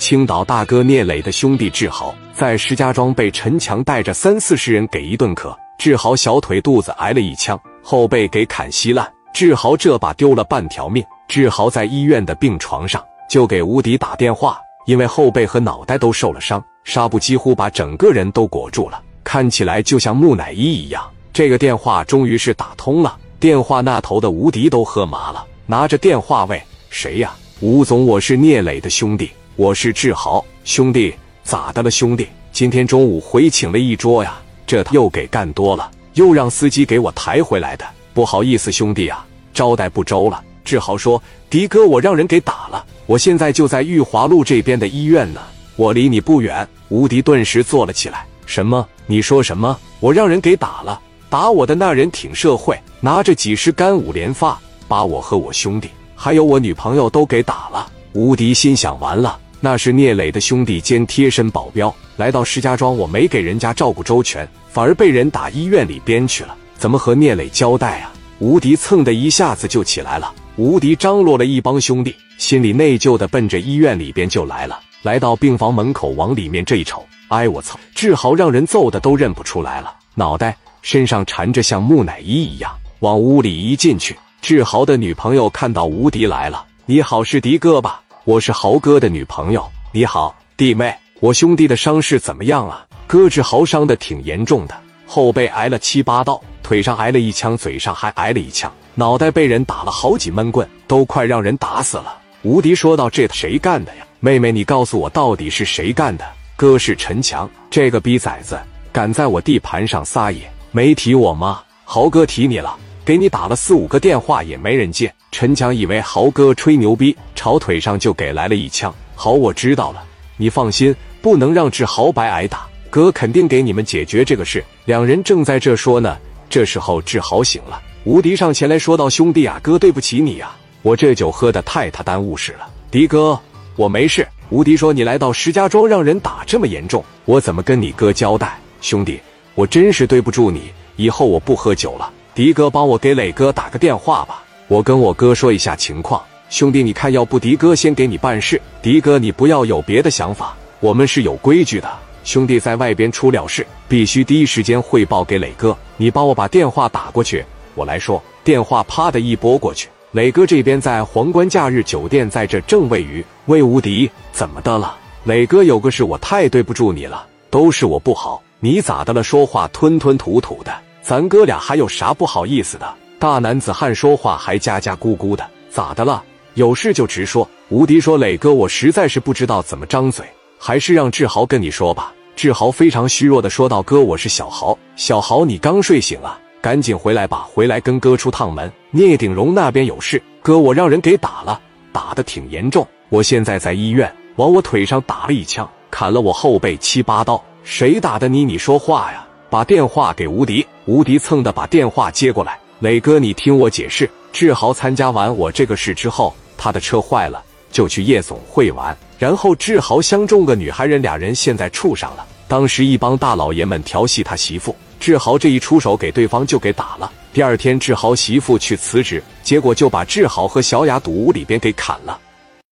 青岛大哥聂磊的兄弟志豪在石家庄被陈强带着三四十人给一顿磕，志豪小腿肚子挨了一枪，后背给砍稀烂，志豪这把丢了半条命。志豪在医院的病床上就给吴迪打电话，因为后背和脑袋都受了伤，纱布几乎把整个人都裹住了，看起来就像木乃伊一样。这个电话终于是打通了，电话那头的吴迪都喝麻了，拿着电话喂：“谁呀？吴总，我是聂磊的兄弟。”我是志豪兄弟，咋的了兄弟？今天中午回请了一桌呀，这又给干多了，又让司机给我抬回来的。不好意思兄弟啊，招待不周了。志豪说：“迪哥，我让人给打了，我现在就在玉华路这边的医院呢，我离你不远。”吴迪顿时坐了起来：“什么？你说什么？我让人给打了？打我的那人挺社会，拿着几十杆五连发，把我和我兄弟还有我女朋友都给打了。”吴迪心想：完了。那是聂磊的兄弟兼贴身保镖，来到石家庄，我没给人家照顾周全，反而被人打医院里边去了，怎么和聂磊交代啊？吴迪蹭的一下子就起来了。吴迪张罗了一帮兄弟，心里内疚的奔着医院里边就来了。来到病房门口，往里面这一瞅，哎我操！志豪让人揍的都认不出来了，脑袋身上缠着像木乃伊一样。往屋里一进去，志豪的女朋友看到吴迪来了，你好，是迪哥吧？我是豪哥的女朋友，你好，弟妹。我兄弟的伤势怎么样啊？哥志豪伤的挺严重的，后背挨了七八刀，腿上挨了一枪，嘴上还挨了一枪，脑袋被人打了好几闷棍，都快让人打死了。吴迪说道：“这谁干的呀？妹妹，你告诉我到底是谁干的？”哥是陈强，这个逼崽子敢在我地盘上撒野，没提我吗？豪哥提你了。给你打了四五个电话也没人接，陈强以为豪哥吹牛逼，朝腿上就给来了一枪。好，我知道了，你放心，不能让志豪白挨打，哥肯定给你们解决这个事。两人正在这说呢，这时候志豪醒了，吴迪上前来说道：“兄弟啊，哥对不起你呀，我这酒喝的太他耽误事了。”迪哥，我没事。吴迪说：“你来到石家庄让人打这么严重，我怎么跟你哥交代？兄弟，我真是对不住你，以后我不喝酒了。”迪哥，帮我给磊哥打个电话吧，我跟我哥说一下情况。兄弟，你看，要不迪哥先给你办事。迪哥，你不要有别的想法，我们是有规矩的。兄弟在外边出了事，必须第一时间汇报给磊哥。你帮我把电话打过去，我来说。电话啪的一拨过去，磊哥这边在皇冠假日酒店，在这正位于魏无敌，怎么的了？磊哥有个事，我太对不住你了，都是我不好。你咋的了？说话吞吞吐吐的。咱哥俩还有啥不好意思的？大男子汉说话还家家咕咕的，咋的了？有事就直说。吴迪说：“磊哥，我实在是不知道怎么张嘴，还是让志豪跟你说吧。”志豪非常虚弱的说道：“哥，我是小豪，小豪，你刚睡醒啊？赶紧回来吧，回来跟哥出趟门。聂鼎荣那边有事，哥，我让人给打了，打的挺严重，我现在在医院，往我腿上打了一枪，砍了我后背七八刀。谁打的你？你说话呀！”把电话给吴迪，吴迪蹭的把电话接过来。磊哥，你听我解释。志豪参加完我这个事之后，他的车坏了，就去夜总会玩。然后志豪相中个女孩人，俩人现在处上了。当时一帮大老爷们调戏他媳妇，志豪这一出手给对方就给打了。第二天志豪媳妇去辞职，结果就把志豪和小雅堵屋里边给砍了。